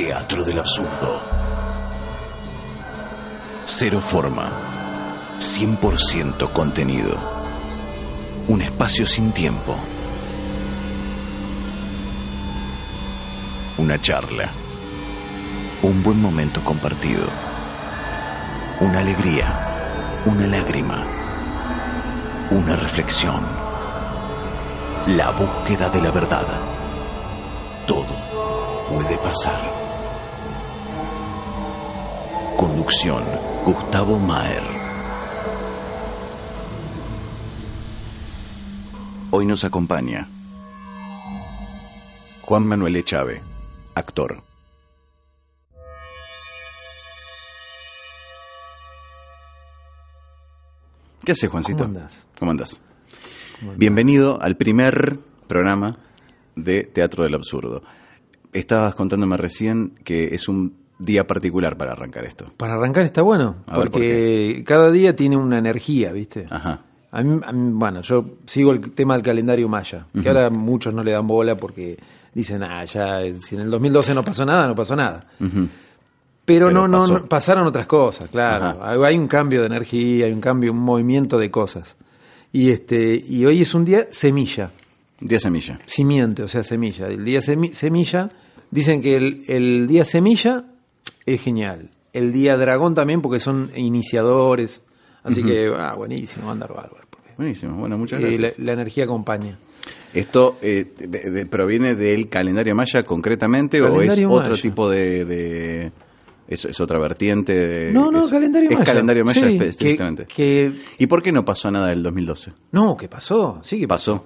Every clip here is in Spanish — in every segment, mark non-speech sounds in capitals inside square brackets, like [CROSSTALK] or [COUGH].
Teatro del absurdo. Cero forma. 100% contenido. Un espacio sin tiempo. Una charla. Un buen momento compartido. Una alegría. Una lágrima. Una reflexión. La búsqueda de la verdad. Todo puede pasar. Conducción, Gustavo Maer. Hoy nos acompaña Juan Manuel Echave, actor. ¿Qué haces, Juancito? ¿Cómo andás? ¿Cómo andás? Bienvenido al primer programa de Teatro del Absurdo. Estabas contándome recién que es un día particular para arrancar esto. Para arrancar está bueno, A ver, ¿por porque cada día tiene una energía, ¿viste? Ajá. A mí, a mí, bueno, yo sigo el tema del calendario maya, que ahora muchos no le dan bola porque dicen, ah, ya, si en el 2012 no pasó nada, no pasó nada. Pero, Pero no, no, pasó. no- pasaron otras cosas, claro. Ajá. Hay un cambio de energía, hay un cambio, un movimiento de cosas. Y este, y hoy es un día semilla, Día semilla. simiente, o sea, semilla. El día semi- semilla, dicen que el, el día semilla es genial. El día dragón también, porque son iniciadores. Así que, ah, buenísimo, andar bárbaro. Buenísimo. Bueno, muchas eh, gracias. la, la energía acompaña. ¿Esto eh, de- de- proviene del calendario maya concretamente o es otro tipo de... de- es, es otra vertiente? de- No, no, es, calendario es maya. calendario maya Sí, específicamente. que- que- ¿Y por qué no pasó nada del 2012? no, ¿qué pasó? Sí, que Pasó.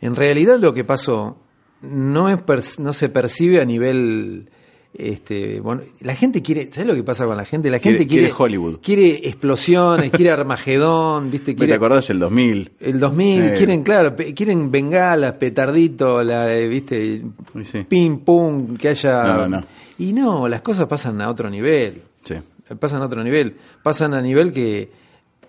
En realidad lo que pasó no es no se percibe a nivel este bueno, la gente quiere, ¿sabes lo que pasa con la gente? La gente quiere, quiere Hollywood. Quiere explosiones, quiere Armagedón, ¿viste? ¿Me [LAUGHS] Quiere ¿Te acordás el 2000? el 2000, Eh. quieren claro, quieren bengalas, petardito, la eh, ¿viste? Sí. Pim pum, que haya No, no. Y no, las cosas pasan a otro nivel. Sí. Pasan a otro nivel. Pasan a nivel que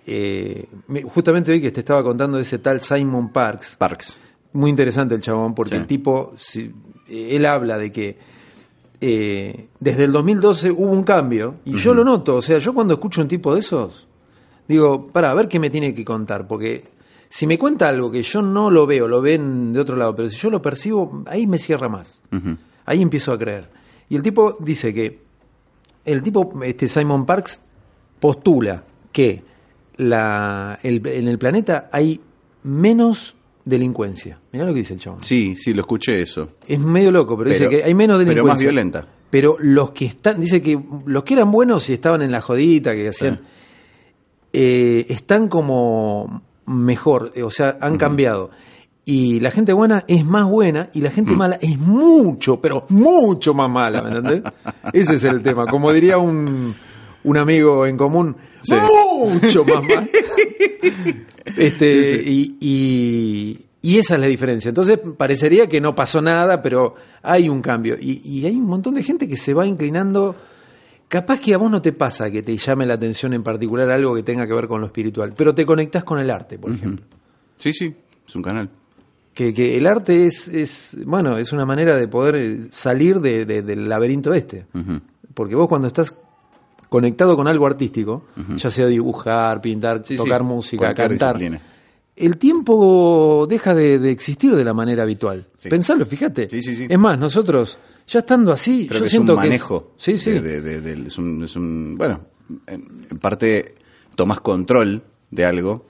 eh, me- justamente hoy que te estaba contando de ese tal Simon Parks, Parks. Muy interesante el chabón, porque Sí. el tipo, si- eh, él habla de que eh, desde el 2012 hubo un cambio, y yo lo noto, o sea, yo cuando escucho un tipo de esos, digo, para, a ver qué me tiene que contar, porque si me cuenta algo que yo no lo veo, lo ven de otro lado, pero si yo lo percibo, ahí me cierra más, ahí empiezo a creer. Y el tipo dice que, el tipo, este Simon Parks, postula que la, el- en el planeta hay menos delincuencia. Mirá lo que dice el chabón. Sí, sí, lo escuché eso. Es medio loco, pero, dice Pero- que hay menos pero delincuencia. más violenta. Pero los que están, dice que los que eran buenos y estaban en la jodita, que hacían, Sí. eh, están como mejor, eh, o sea, han cambiado. Y la gente buena es más buena y la gente [CLEARS THROAT] mala es mucho, pero mucho más mala, ¿me entendés? [LAUGHS] Ese es el tema. Como diría un, un amigo en común, Sí. mucho más mal. [LAUGHS] Este, Sí, Y, y- y esa es la diferencia. Entonces parecería que no pasó nada, pero hay un cambio. Y, y hay un montón de gente que se va inclinando. Capaz que a vos no te pasa que te llame la atención en particular algo que tenga que ver con lo espiritual, pero te conectás con el arte, por ejemplo. Sí, sí, es un canal. Que, que el arte es, es, bueno, es una manera de poder salir de- de- del laberinto este. Porque vos cuando estás conectado con algo artístico, ya sea dibujar, pintar, Sí, tocar sí, música, cualquier cantar, disciplina. el tiempo deja de, de existir de la manera habitual. Sí. Pensalo, fíjate. Es más, nosotros, ya estando así, Creo yo que siento es un que es- manejo. sí, sí. de- de- es, un, es un- bueno, en, parte tomás control de algo.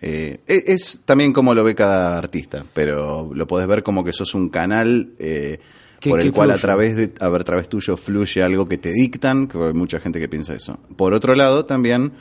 Eh, es, es también como lo ve cada artista, pero lo podés ver como que sos un canal eh, por el cual a través de a ver, a través tuyo fluye algo que te dictan, que hay mucha gente que piensa eso. Por otro lado, también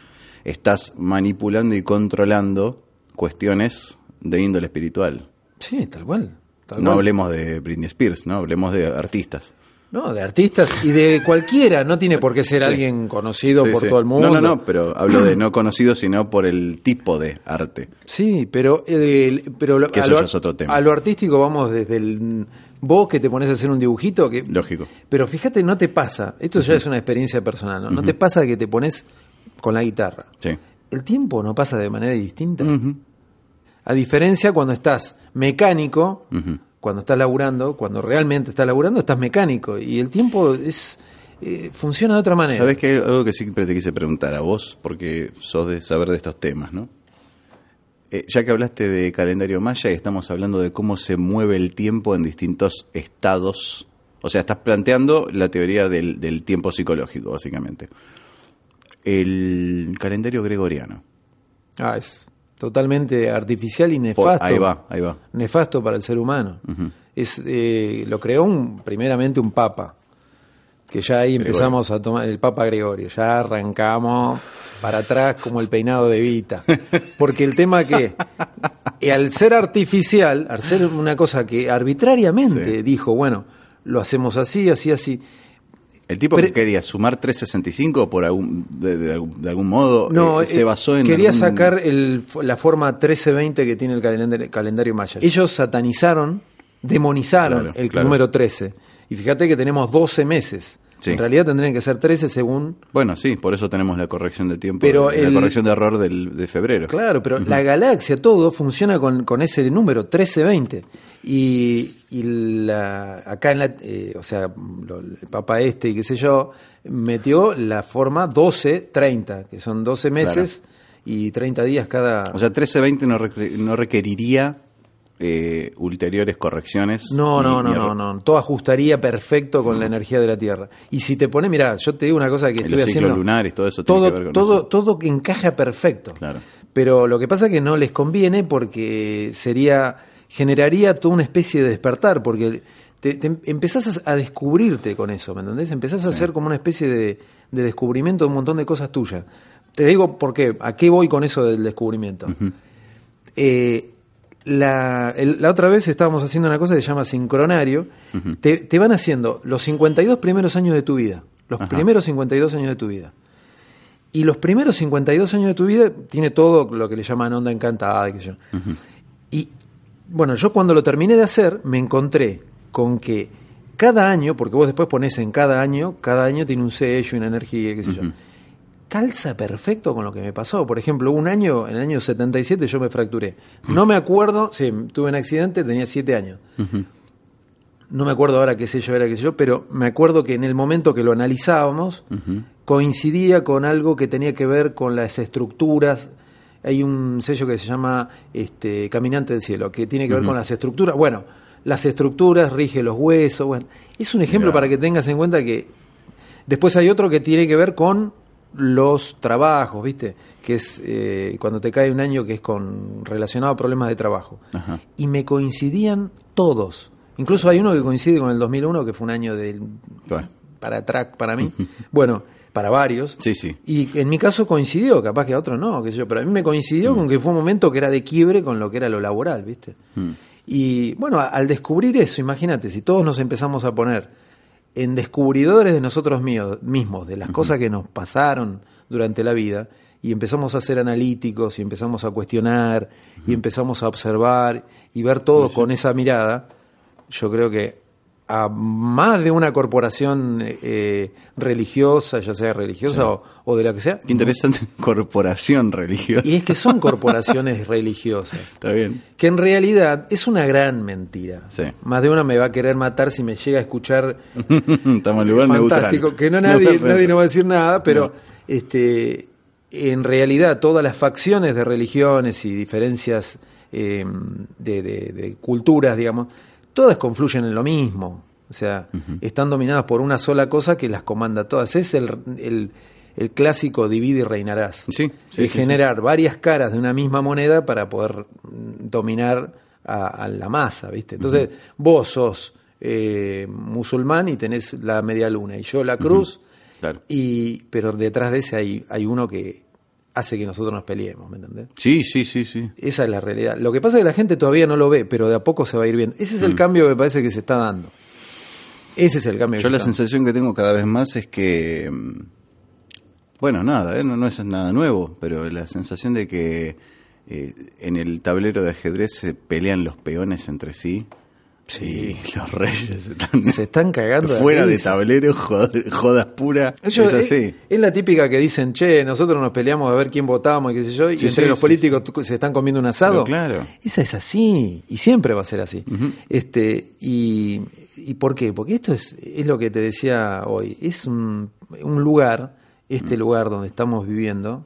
estás manipulando y controlando cuestiones de índole espiritual. Sí, tal cual. tal No cual. hablemos de Britney Spears, no hablemos de artistas. No, de artistas y de cualquiera, no tiene por qué ser Sí. alguien conocido Sí, por sí. todo el mundo. No, no, no, pero hablo de no conocido, sino por el tipo de arte. Sí, pero, eh, pero lo- Que a, eso lo, ya es otro tema. a lo artístico vamos desde el vos que te pones a hacer un dibujito que Lógico. pero fíjate no te pasa, esto ya es una experiencia personal, ¿no? No te pasa que te pones con la guitarra. Sí. El tiempo no pasa de manera distinta. A diferencia cuando estás mecánico. Cuando estás laburando, cuando realmente estás laburando, estás mecánico y el tiempo es eh, funciona de otra manera. Sabes que hay algo que siempre te quise preguntar a vos, porque sos de saber de estos temas, ¿no? Eh, ya que hablaste de calendario maya y estamos hablando de cómo se mueve el tiempo en distintos estados, o sea, estás planteando la teoría del, del tiempo psicológico, básicamente. El calendario gregoriano. Ah, es totalmente artificial y nefasto. Ahí va, ahí va. Nefasto para el ser humano. es, eh, lo creó un, primeramente un papa, que ya ahí empezamos a tomar, el papa Gregorio, ya arrancamos para atrás como el peinado de Vita. Porque el tema que, [LAUGHS] al ser artificial, al ser una cosa que arbitrariamente dijo, bueno, lo hacemos así, así, así, el tipo que quería sumar 365 por algún, de, algún, modo no, eh, se eh, basó en. Quería sacar el, la forma 1320 que tiene el calendario, calendario maya. Ellos satanizaron, demonizaron el número 13. Y fíjate que tenemos 12 meses. En realidad tendrían que ser 13 según... Bueno, sí, por eso tenemos la corrección de tiempo, pero la corrección de error del, de febrero. Claro, pero la galaxia, todo funciona con, con ese número, 1320. Y, y la, acá en la... Eh, o sea, el Papa este y qué sé yo, metió la forma 1230, que son 12 meses y 30 días cada... O sea, 1320 no, no requeriría eh, ulteriores correcciones. No, no, no, no, no. Todo ajustaría perfecto con la energía de la Tierra. Y si te pones, mira, yo te digo una cosa que estoy haciendo. lunares, todo eso. Todo, que todo, todo que encaja perfecto. Claro. Pero lo que pasa es que no les conviene porque sería generaría toda una especie de despertar, porque te, empezás a, descubrirte con eso, ¿me entendés? Empezás a hacer como una especie de, descubrimiento de un montón de cosas tuyas. Te digo por qué, a qué voy con eso del descubrimiento. eh, la, la, otra vez estábamos haciendo una cosa que se llama sincronario. te, van haciendo los 52 primeros años de tu vida. Los primeros 52 años de tu vida. Y los primeros 52 años de tu vida tiene todo lo que le llaman onda encantada. Que yo. Y bueno, yo cuando lo terminé de hacer me encontré con que cada año, porque vos después pones en cada año, cada año tiene un sello y una energía, qué sé yo calza perfecto con lo que me pasó. Por ejemplo, un año, en el año 77 yo me fracturé. No me acuerdo, sí, tuve un accidente, tenía siete años. No me acuerdo ahora qué sé yo era, qué sé yo, pero me acuerdo que en el momento que lo analizábamos, coincidía con algo que tenía que ver con las estructuras. Hay un sello que se llama este, Caminante del Cielo, que tiene que ver con las estructuras. Bueno, las estructuras rige los huesos. Bueno, es un ejemplo para que tengas en cuenta que después hay otro que tiene que ver con los trabajos, ¿viste? Que es eh, cuando te cae un año que es con relacionado a problemas de trabajo. Y me coincidían todos. Incluso hay uno que coincide con el 2001, que fue un año de para track para mí. [LAUGHS] bueno, para varios. Sí, sí. Y en mi caso coincidió, capaz que a otros no, qué sé yo, pero a mí me coincidió mm. con que fue un momento que era de quiebre con lo que era lo laboral, ¿viste? Mm. Y bueno, al descubrir eso, imagínate, si todos nos empezamos a poner en descubridores de nosotros mismos, de las cosas que nos pasaron durante la vida, y empezamos a ser analíticos, y empezamos a cuestionar, y empezamos a observar, y ver todo con esa mirada, yo creo que a más de una corporación eh, religiosa, ya sea religiosa o, de la que sea. Qué interesante, [LAUGHS] corporación religiosa. Y es que son [LAUGHS] corporaciones religiosas. Está bien. Que en realidad es una gran mentira. Más de una me va a querer matar si me llega a escuchar. Estamos en lugar fantástico, Que no [LAUGHS] nadie, nadie no va a decir nada, pero este en realidad todas las facciones de religiones y diferencias eh, de culturas, digamos, todas confluyen en lo mismo. O sea, están dominadas por una sola cosa que las comanda todas. Es el, el, clásico divide y reinarás. Sí, generar varias caras de una misma moneda para poder mm, dominar a, la masa, ¿viste? Entonces, vos sos eh, musulmán y tenés la media luna, y yo la cruz, y, pero detrás de ese hay, hay uno que hace que nosotros nos peleemos, ¿me entendés? Sí, sí, sí, sí. Esa es la realidad. Lo que pasa es que la gente todavía no lo ve, pero de a poco se va a ir viendo. Ese es el mm. cambio que me parece que se está dando. Ese es el cambio. Yo la sensación que tengo cada vez más es que, mm, bueno, nada, ¿eh? no, es nada nuevo, pero la sensación de que eh, en el tablero de ajedrez se pelean los peones entre sí Sí, los reyes están Se están cagando. fuera de tablero, jodas, jodas pura. Es así. es, la típica que dicen, che, nosotros nos peleamos a ver quién votamos y qué sé yo, y entre sí, los sí, políticos se están comiendo un asado. Pero claro. Esa es así, y siempre va a ser así. este y, ¿Y por qué? Porque esto es, es lo que te decía hoy, es un, un lugar, este lugar donde estamos viviendo,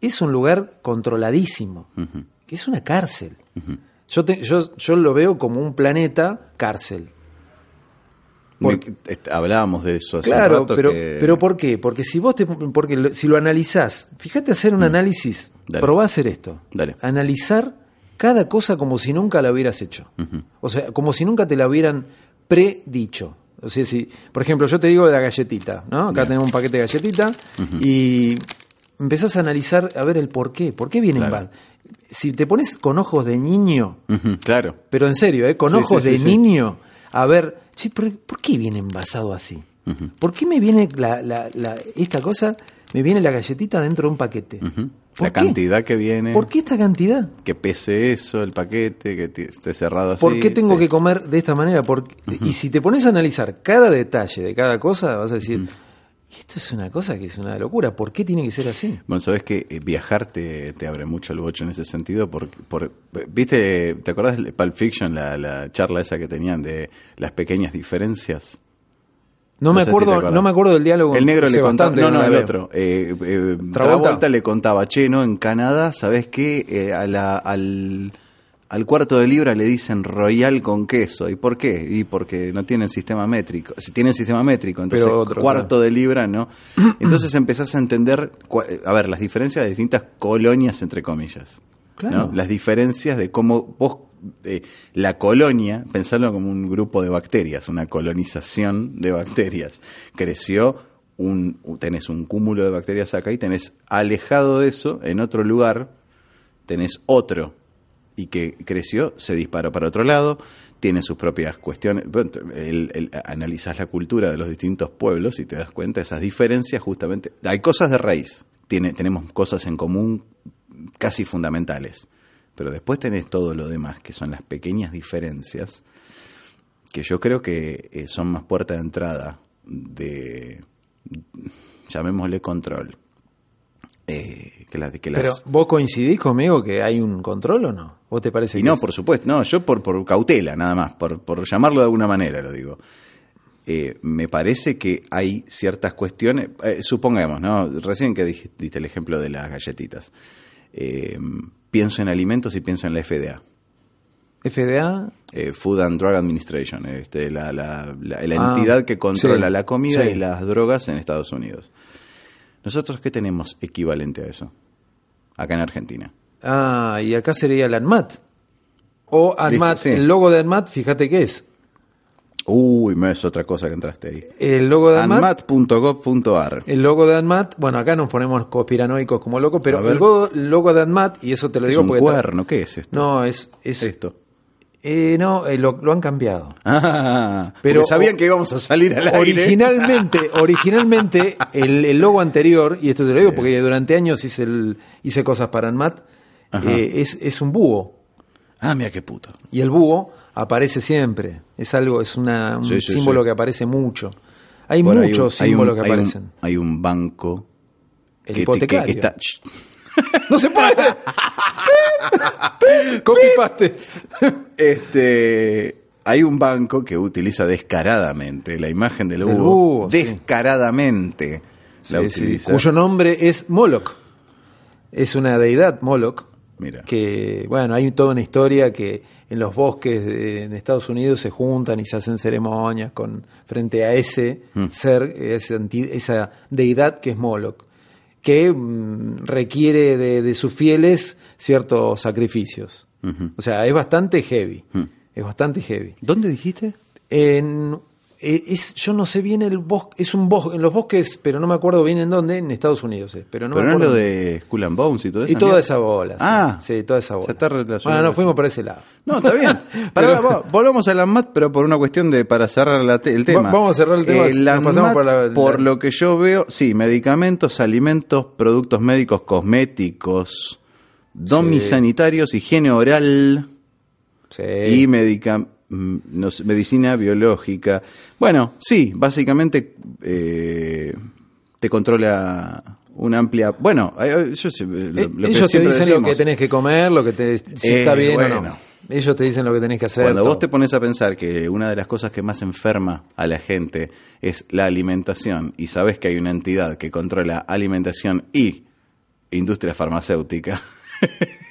es un lugar controladísimo, que es una cárcel. Yo, te- yo, yo lo veo como un planeta cárcel. Porque- hablábamos de eso hace Claro, rato pero, que- pero ¿por qué? Porque si vos te, porque lo- si lo analizás, fíjate hacer un análisis, Mm. Dale. probá a hacer esto, Dale. analizar cada cosa como si nunca la hubieras hecho, o sea, como si nunca te la hubieran predicho. O sea, si, por ejemplo, yo te digo de la galletita, ¿no? Acá tenemos un paquete de galletita y empezás a analizar a ver el por qué, por qué viene Claro. bad. Si te pones con ojos de niño, claro. pero en serio, ¿eh? con Sí, ojos sí, de sí, niño, a ver, che, ¿por, por qué viene envasado así? ¿Por qué me viene la, la- la- esta cosa, me viene la galletita dentro de un paquete? Ujú. ¿Por La qué? cantidad que viene, ¿Por qué esta cantidad? que pese eso, el paquete, que esté cerrado así. ¿Por qué tengo sí. que comer de esta manera? Porque- Y si te pones a analizar cada detalle de cada cosa, vas a decir, esto es una cosa que es una locura, ¿por qué tiene que ser así? Bueno, sabes que eh, viajar te, te abre mucho el bocho en ese sentido. Porque, por, ¿Viste? ¿Te acordás de Pulp Fiction, la, la charla esa que tenían de las pequeñas diferencias? No, No me si acuerdo, no me acuerdo del diálogo. El negro le contaba. No, no, el otro. Eh, eh, Travolta. Travolta le contaba, che, no, en Canadá, ¿sabes qué? Eh, a la- al, al cuarto de libra le dicen royal con queso. ¿Y por qué? Y porque no tienen sistema métrico. Si tienen sistema métrico, entonces otro, cuarto claro. de libra no. [CLEARS THROAT] Entonces empezás a entender, a ver, las diferencias de distintas colonias, entre comillas. Claro. ¿no? Las diferencias de cómo vos, eh, la colonia, pensarlo como un grupo de bacterias, una colonización de bacterias, creció, un, tenés un cúmulo de bacterias acá y tenés alejado de eso, en otro lugar, tenés otro, y que creció, se disparó para otro lado, tiene sus propias cuestiones. Bueno, el- analizás la cultura de los distintos pueblos y te das cuenta esas diferencias justamente. Hay cosas de raíz, tiene, tenemos cosas en común casi fundamentales, pero después tenés todo lo demás, que son las pequeñas diferencias, que yo creo que eh, son más puerta de entrada de, llamémosle control. Eh, que las, que las- Pero, ¿vos coincidís conmigo que hay un control o no? ¿Vos te parece Y que no, es- por supuesto, no, yo por, por cautela nada más, por, por llamarlo de alguna manera lo digo. Eh, me parece que hay ciertas cuestiones, eh, supongamos, ¿no? Recién que dij- diste el ejemplo de las galletitas. Eh, pienso en alimentos y pienso en la FDA, FDA? eh, Food and Drug Administration, este, la, la- la- la Ah, entidad que controla sí, la comida sí. y las drogas en Estados Unidos. ¿Nosotros qué tenemos equivalente a eso? Acá en Argentina. Ah, y acá sería el ANMAT. O ANMAT, sí. el logo de ANMAT, fíjate qué es. Uy, me es otra cosa que entraste ahí. El logo de ANMAT, Anmat.gov.ar. el logo de ANMAT, bueno, acá nos ponemos conspiranoicos como locos, pero el logo, logo de ANMAT, y eso te lo Es digo un porque... cuerno, ¿qué es esto? No, es... es esto. Eh, no, eh, lo, lo han cambiado. [LAUGHS] Ah, Pero- sabían que íbamos a salir al aire. Originalmente, [LAUGHS] originalmente el, el logo anterior, y esto te lo digo porque durante años hice, el, hice cosas para ANMAT, eh, es, es un búho. Ah, mira qué puto. Y el búho aparece siempre. Es algo, es una, un Sí, sí, símbolo sí. que aparece mucho. Hay muchos un- hay un- símbolos que hay un- aparecen. Hay un banco El que, hipotecario. que- que está... [LAUGHS] ¡No se puede! Copy paste. Este, hay un banco que utiliza descaradamente la imagen del El búho. sí. descaradamente la Sí, sí, utiliza. cuyo nombre es Moloch. Es una deidad, Moloch. Mira. Que, bueno, hay toda una historia que en los bosques de, en Estados Unidos se juntan y se hacen ceremonias con frente a ese Mm. ser, ese esa deidad que es Moloch, que mm, requiere de, de sus fieles ciertos sacrificios. O sea, es bastante heavy. Mm. Es bastante heavy. ¿Dónde dijiste? En, es, yo no sé bien el bosque, es un bosque, en los bosques, pero no me acuerdo bien en dónde, en Estados Unidos, eh, pero no Pero me no acuerdo. lo de Skull and Bones y todo eso. y toda esa bola. sí. Ah. sí, toda esa bola. Se está Bueno, nos fuimos por ese lado. No, está bien. [LAUGHS] Pero- volvamos al ANMAT, pero por una cuestión de para cerrar la te- el tema. vamos a cerrar el tema, pasamos ANMAT, por la- por lo que yo veo, sí, medicamentos, alimentos, productos médicos, cosméticos, domisanitarios, higiene oral Sí. y medica- mm, no sé, medicina biológica. Bueno, sí, básicamente eh, te controla una amplia. Bueno, eh, yo sé, lo- lo Eh, que Ellos te dicen lo que tenés que comer, lo que te, si Eh, está bien o bueno. no. Ellos te dicen lo que tenés que hacer. Cuando todo. vos te pones a pensar que una de las cosas que más enferma a la gente es la alimentación y sabes que hay una entidad que controla alimentación y industria farmacéutica, [LAUGHS]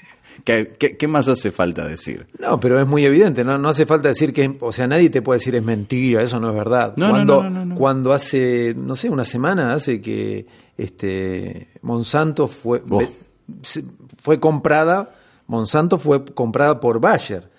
¿qué, qué, qué más hace falta decir? No, pero es muy evidente, no, no hace falta decir que, o sea, nadie te puede decir es mentira, eso no es verdad. No, no, cuando, no, no, cuando hace, no sé, una semana hace que este Monsanto fue, Oh. fue comprada, Monsanto fue comprada por Bayer,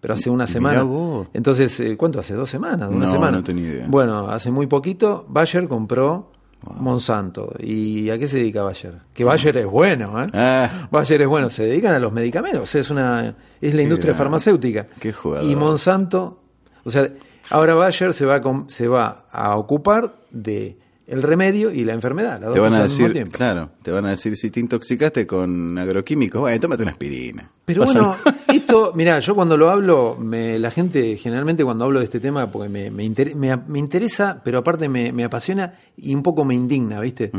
pero hace una semana. vos. Entonces, eh, ¿cuánto hace? ¿Dos semanas? ¿Una No, semana? no tenía idea. Bueno, hace muy poquito Bayer compró Monsanto. ¿Y a qué se dedica Bayer? Que Bayer es bueno, ¿eh? Ah, Bayer es bueno, se dedican a los medicamentos, o sea, es una es la industria farmacéutica. Qué jugador. Y Monsanto, o sea, ahora Bayer se va a, se va a ocupar de el remedio y la enfermedad, las dos te van cosas a al mismo decir, tiempo. claro, te van a decir si te intoxicaste con agroquímicos, bueno, tómate una aspirina. Pero bueno, [LAUGHS] esto, mira, yo cuando lo hablo, me, la gente generalmente cuando hablo de este tema, porque me, me, inter- me, me interesa, pero aparte me, apasiona y un poco me indigna, ¿viste?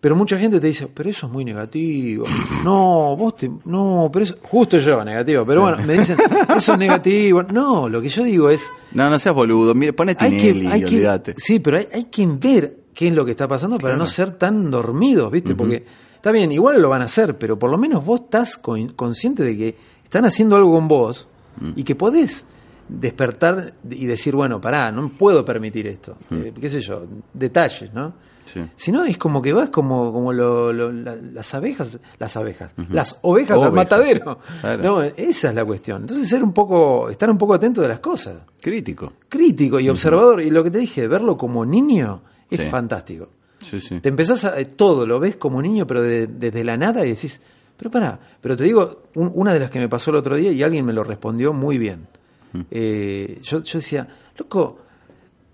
Pero mucha gente te dice, pero eso es muy negativo. [LAUGHS] No, vos te. No, pero eso. Justo yo, negativo. Pero bueno, me dicen, [LAUGHS] eso es negativo. No, lo que yo digo es. No, no seas boludo, mire, pone Hay que, hay que, olvídate. sí, pero hay, hay que ver qué es lo que está pasando para Claro. no ser tan dormidos, ¿viste? Porque está bien, igual lo van a hacer, pero por lo menos vos estás con- consciente de que están haciendo algo con vos Mm. y que podés despertar y decir, bueno, pará, no puedo permitir esto. Eh, qué sé yo, detalles, ¿no? Sí. Si no, es como que vas como, como lo- lo- la- las abejas, las abejas, las ovejas al matadero. claro. No, esa es la cuestión. Entonces ser un poco, estar un poco atento de las cosas Crítico. crítico y observador. Y lo que te dije, verlo como niño es Sí. fantástico. Sí, sí. Te empezás a. eh, Todo lo ves como niño, pero de- desde la nada y decís, pero pará. Pero te digo, un- una de las que me pasó el otro día y alguien me lo respondió muy bien. Mm. Eh, yo, yo decía, loco,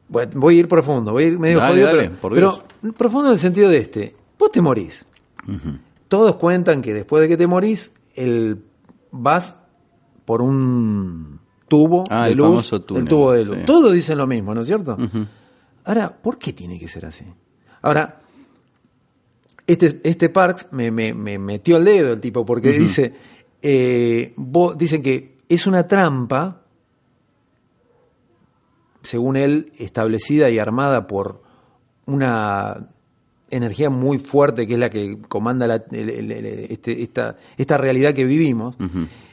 voy a ir profundo, voy a ir medio Dale, jodido, dale, pero, por pero profundo en el sentido de este. Vos te morís. Todos cuentan que después de que te morís, el, vas por un tubo Ah, de el luz. el tubo de luz. sí. Todos dicen lo mismo, ¿no es cierto? Ahora, ¿por qué tiene que ser así? Ahora, este, este Parks me, me- me metió el dedo el tipo, porque dice, eh, vos- dicen que es una trampa, según él, establecida y armada por una energía muy fuerte que es la que comanda la- el- el- el- este- esta, esta realidad que vivimos,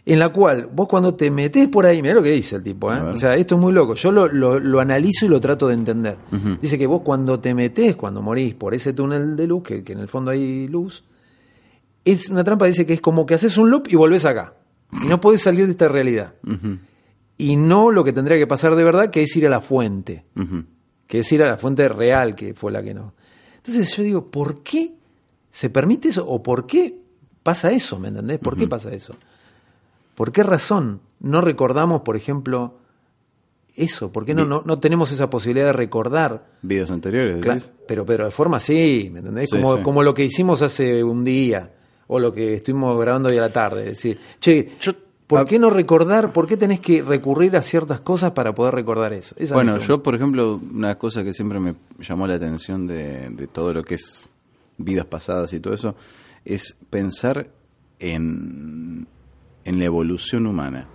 en la cual vos cuando te metés por ahí, mirá lo que dice el tipo, ¿eh? O sea, esto es muy loco, yo lo, lo- lo analizo y lo trato de entender. Dice que vos cuando te metés, cuando morís por ese túnel de luz, que, que en el fondo hay luz, es una trampa, dice que es como que haces un loop y volvés acá. Y no podés salir de esta realidad. Y no lo que tendría que pasar de verdad, que es ir a la fuente que es ir a la fuente real, que fue la que no. Entonces yo digo, ¿por qué se permite eso? ¿O por qué pasa eso? ¿Me entendés? ¿Por qué pasa eso? ¿Por qué razón no recordamos, por ejemplo, eso? ¿Por qué no, no, no tenemos esa posibilidad de recordar? Vidas anteriores, Cla- decís? pero, pero de forma así, ¿me entendés? Sí, como, sí. como lo que hicimos hace un día, o lo que estuvimos grabando hoy a la tarde. Es decir, che, ¿por ah, qué no recordar? ¿Por qué tenés que recurrir a ciertas cosas para poder recordar eso? Esa Bueno, yo, por ejemplo, una cosa que siempre me llamó la atención de, de todo lo que es vidas pasadas y todo eso, es pensar en, en la evolución humana.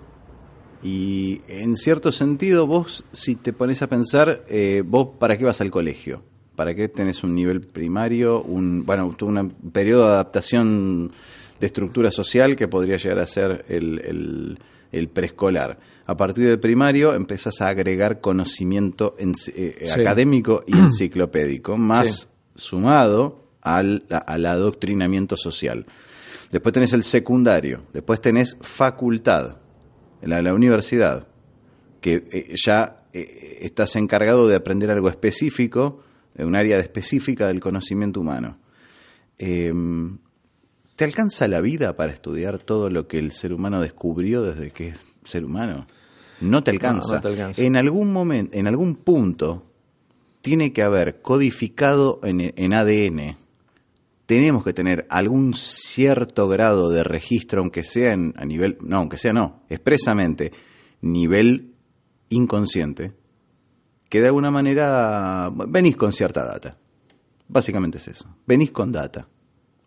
Y en cierto sentido, vos, si te pones a pensar, eh, vos, ¿para qué vas al colegio? ¿Para qué tenés un nivel primario? Un, bueno, tuvo un periodo de adaptación de estructura social que podría llegar a ser el, el- el preescolar. A partir del primario empezás a agregar conocimiento en- eh, Sí. académico y [CLEARS THROAT] enciclopédico, más Sí. sumado al, al adoctrinamiento social. Después tenés el secundario, después tenés facultad, la, la universidad, que eh, ya eh, estás encargado de aprender algo específico, de un área específica del conocimiento humano. Eh, ¿Te alcanza la vida para estudiar todo lo que el ser humano descubrió desde que es ser humano? No te alcanza. no te alcanza. En algún momento, en algún punto, tiene que haber codificado en, en ADN. Tenemos que tener algún cierto grado de registro, aunque sea en, a nivel, no, aunque sea no, expresamente, nivel inconsciente que de alguna manera venís con cierta data. Básicamente es eso. Venís con data.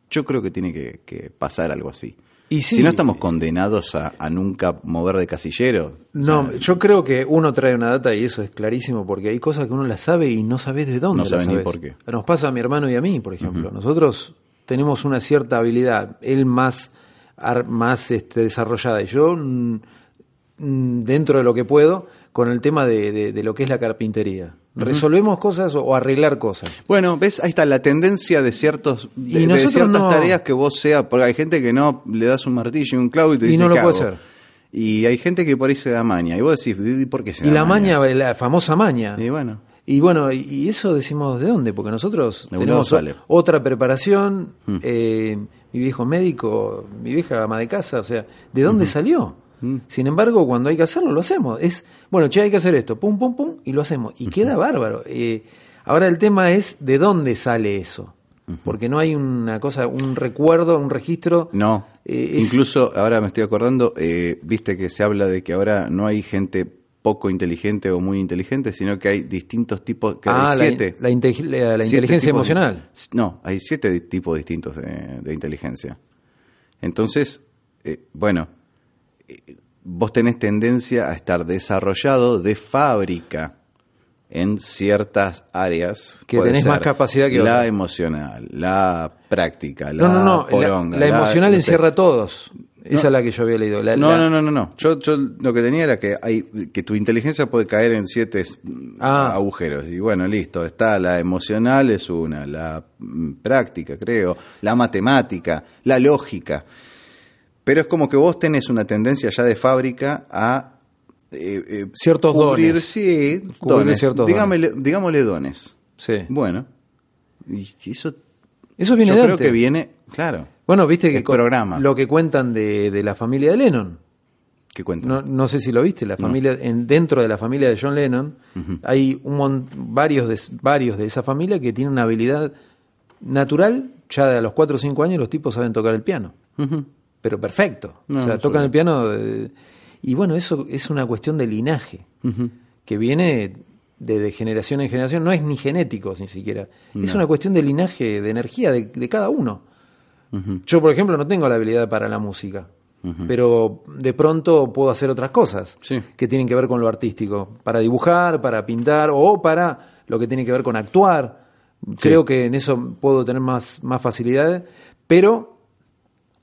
Yo creo que tiene que, que pasar algo así. Y sí, si no estamos condenados a, a nunca mover de casillero. No, o sea, yo creo que uno trae una data y eso es clarísimo porque hay cosas que uno las sabe y no sabes de dónde No sabes ni por qué. Nos pasa a mi hermano y a mí, por ejemplo. Nosotros tenemos una cierta habilidad, él más, ar- más este, desarrollada y yo mm, mm, dentro de lo que puedo con el tema de, de- de lo que es la carpintería. Resolvemos cosas o, o arreglar cosas. Bueno, ves, ahí está la tendencia de ciertos de, Y de ciertas no- tareas que vos seas, porque hay gente que no le das un martillo y un clavo y te Y dice no lo "¿Qué puede hago?". hacer. Y hay gente que por ahí se da maña. Y vos decís, ¿y por qué se Y da la maña, la famosa maña. Y bueno, Y bueno, y- y eso decimos de dónde, porque nosotros De tenemos sale. otra preparación, Mm. eh, mi viejo médico, mi vieja ama de casa, o sea, ¿de dónde salió? Mm. Sin embargo, cuando hay que hacerlo, lo hacemos. Es, bueno, che, hay que hacer esto, pum, pum, pum, y lo hacemos. Y queda bárbaro. Eh, ahora el tema es de dónde sale eso. Porque no hay una cosa, un recuerdo, un registro. no. Eh, es- Incluso, ahora me estoy acordando, eh, viste que se habla de que ahora no hay gente poco inteligente o muy inteligente, sino que hay distintos tipos, que ah, hay la, siete. la inte- la- inteligencia de- emocional. no, hay siete tipos distintos de, de inteligencia. Entonces, eh, bueno, vos tenés tendencia a estar desarrollado de fábrica en ciertas áreas. Que Puede tenés más capacidad que La emocional, la práctica, la No, no, no. La, poronga, la emocional encierra a todos. Esa No. es la que yo había leído. La- No, la- no, no, no, no. Yo, yo lo que tenía era que hay que tu inteligencia puede caer en siete Ah. agujeros y bueno, listo. Está la emocional es una, la mm, práctica, creo, la matemática, la lógica. Pero es como que vos tenés una tendencia ya de fábrica a eh, eh, Ciertos cubrir, dones. sí, dones. ciertos Digámosle, digámosle dones. Sí. Bueno, y eso Eso viene yo de creo antes. que viene, claro. Bueno, viste que programa. lo que cuentan de, de la familia de Lennon. ¿Qué cuenta? No, no sé si lo viste, la familia en, dentro de la familia de John Lennon hay un varios de, varios de esa familia que tienen una habilidad natural, ya de a los 4 o 5 años los tipos saben tocar el piano, Ujú. Pero perfecto. No, o sea, no tocan el piano eh, y bueno, eso es una cuestión de linaje que viene de, de generación en generación, no es ni genético ni siquiera, es una cuestión de linaje, de energía de, de cada uno. Yo, por ejemplo, no tengo la habilidad para la música, pero de pronto puedo hacer otras cosas Sí. que tienen que ver con lo artístico, para dibujar, para pintar o para lo que tiene que ver con actuar. Creo que en eso puedo tener más, más facilidades, pero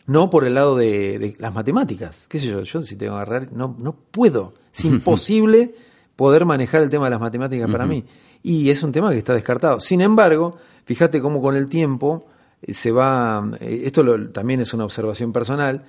no por el lado de, de las matemáticas. ¿Qué sé yo? Yo si tengo que agarrar, no, no puedo. Es [LAUGHS] imposible poder manejar el tema de las matemáticas para mí. Y es un tema que está descartado. Sin embargo, fíjate cómo con el tiempo eh, se va, eh, esto lo- también es una observación personal,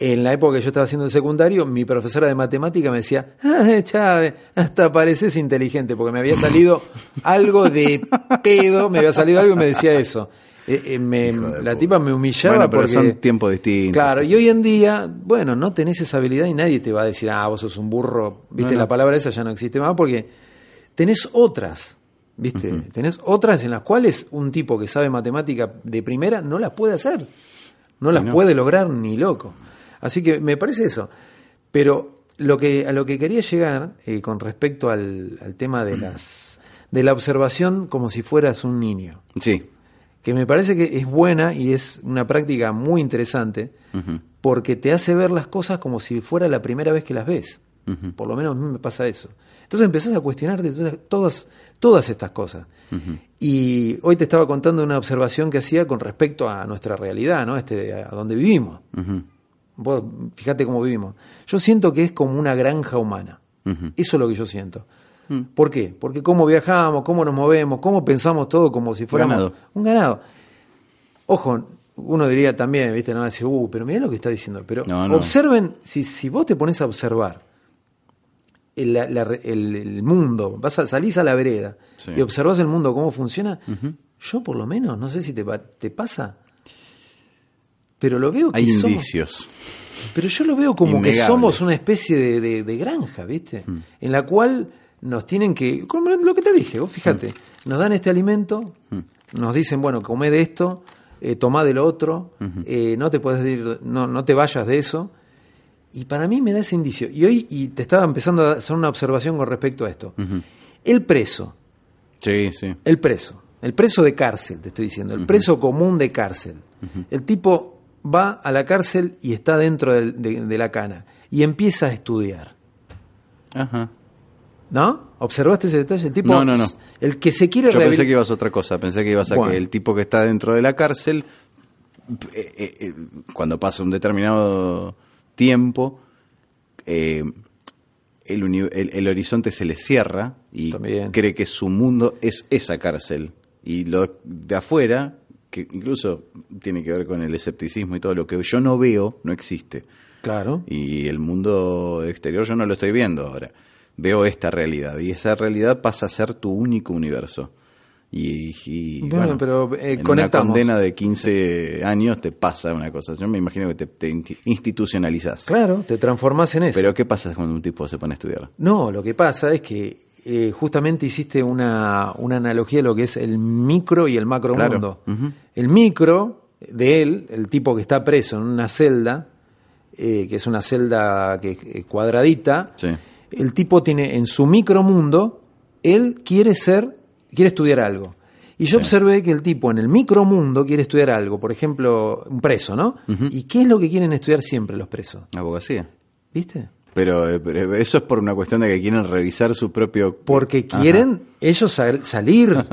en la época que yo estaba haciendo el secundario, mi profesora de matemática me decía, ah, Chávez, hasta pareces inteligente, porque me había salido [LAUGHS] algo de pedo, me había salido algo y me decía eso. Eh, eh, me- la tipa me humillaba Bueno, pero porque... son tiempos distintos. Claro, y hoy en día, bueno, no tenés esa habilidad y nadie te va a decir, ah, vos sos un burro, viste, No, no. la palabra esa ya no existe más porque tenés otras, viste, tenés otras en las cuales un tipo que sabe matemática de primera no las puede hacer, no las No. puede lograr ni loco. Así que me parece eso. Pero lo que, a lo que quería llegar eh, con respecto al, al tema de las de la observación como si fueras un niño Sí. Que me parece que es buena y es una práctica muy interesante porque te hace ver las cosas como si fuera la primera vez que las ves. Por lo menos a mí me pasa eso. Entonces empezás a cuestionarte todas, todas, estas cosas. Y hoy te estaba contando una observación que hacía con respecto a nuestra realidad, ¿no? Este, a donde vivimos. Vos fíjate cómo vivimos. Yo siento que es como una granja humana. Eso es lo que yo siento. ¿Por qué? Porque cómo viajamos, cómo nos movemos, cómo pensamos todo como si fuéramos Ganado. un ganado. Ojo, uno diría también, ¿viste? No, decir, uh, pero mirá lo que está diciendo. Pero No, no. observen, si, si vos te pones a observar el, la- la- el- el mundo, vas a, salís a la vereda Sí. y observás el mundo, cómo funciona, yo por lo menos, no sé si te, pa- te pasa, pero lo veo que Hay somos- indicios. pero yo lo veo como que somos una especie de, de- de granja, ¿viste? En la cual nos tienen que, como lo que te dije, vos fíjate, nos dan este alimento, nos dicen, bueno, come de esto, eh, de lo otro, eh, no te puedes ir, no, no te vayas de eso, Y para mí me da ese indicio. Y hoy y te estaba empezando a hacer una observación con respecto a esto. El preso, Sí, sí. el preso, el preso de cárcel, te estoy diciendo, el preso común de cárcel. El tipo va a la cárcel y está dentro de, de la cana y empieza a estudiar. Ajá. ¿No? ¿Observaste ese detalle? El tipo, No, no, no. El que se quiere Yo pensé que ibas a otra cosa. Pensé que ibas a Bueno. que el tipo que está dentro de la cárcel, eh, eh, eh, cuando pasa un determinado tiempo, eh, el, el- el horizonte se le cierra y También. cree que su mundo es esa cárcel. Y lo de afuera, que incluso tiene que ver con el escepticismo y todo lo que yo no veo, no existe. Claro. Y el mundo exterior yo no lo estoy viendo ahora. Veo esta realidad y esa realidad pasa a ser tu único universo. Y, y, Bueno, pero, eh, en una condena de 15 años te pasa una cosa. Yo me imagino que te, te institucionalizás. Claro, te transformás en eso. Pero ¿qué pasa cuando un tipo se pone a estudiar? No, lo que pasa es que eh, justamente hiciste una, una analogía de lo que es el micro y el macro Claro. mundo. El micro de él, el tipo que está preso en una celda, eh, que es una celda que, eh, cuadradita, Sí. El tipo tiene en su micromundo, él quiere ser, quiere estudiar algo. Y yo Sí. observé que el tipo en el micromundo quiere estudiar algo, por ejemplo, un preso, ¿no? ¿Y qué es lo que quieren estudiar siempre los presos? Abogacía. ¿Viste? Pero, pero eso es por una cuestión de que quieren revisar su propio... Porque Ajá. quieren ellos sal- salir. [LAUGHS]